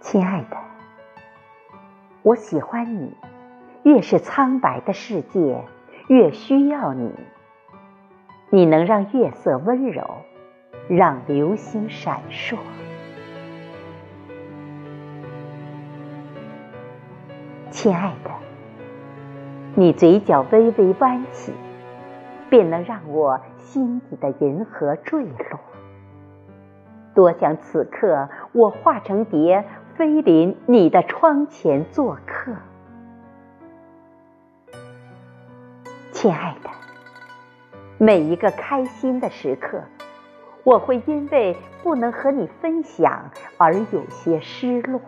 亲爱的，我喜欢你。越是苍白的世界，越需要你。你能让月色温柔，让流星闪烁。亲爱的，你嘴角微微弯起，便能让我心底的银河坠落。多想此刻我化成蝶，飞临你的窗前做客。亲爱的，每一个开心的时刻，我会因为不能和你分享而有些失落。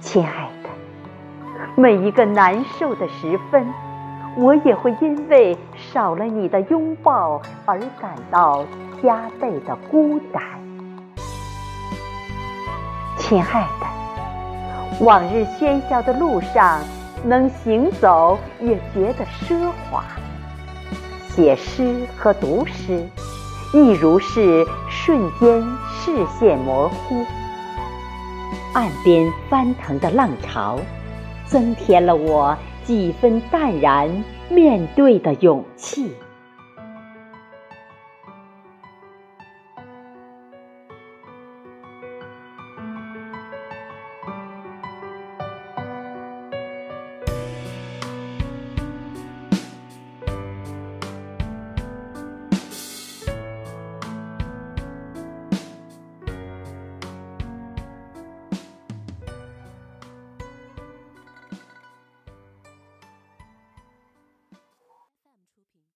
亲爱的，每一个难受的时分，我也会因为少了你的拥抱而感到加倍的孤单。亲爱的，往日喧嚣的路上，能行走也觉得奢华。写诗和读诗，亦如是瞬间视线模糊。岸边翻腾的浪潮，增添了我几分淡然面对的勇气。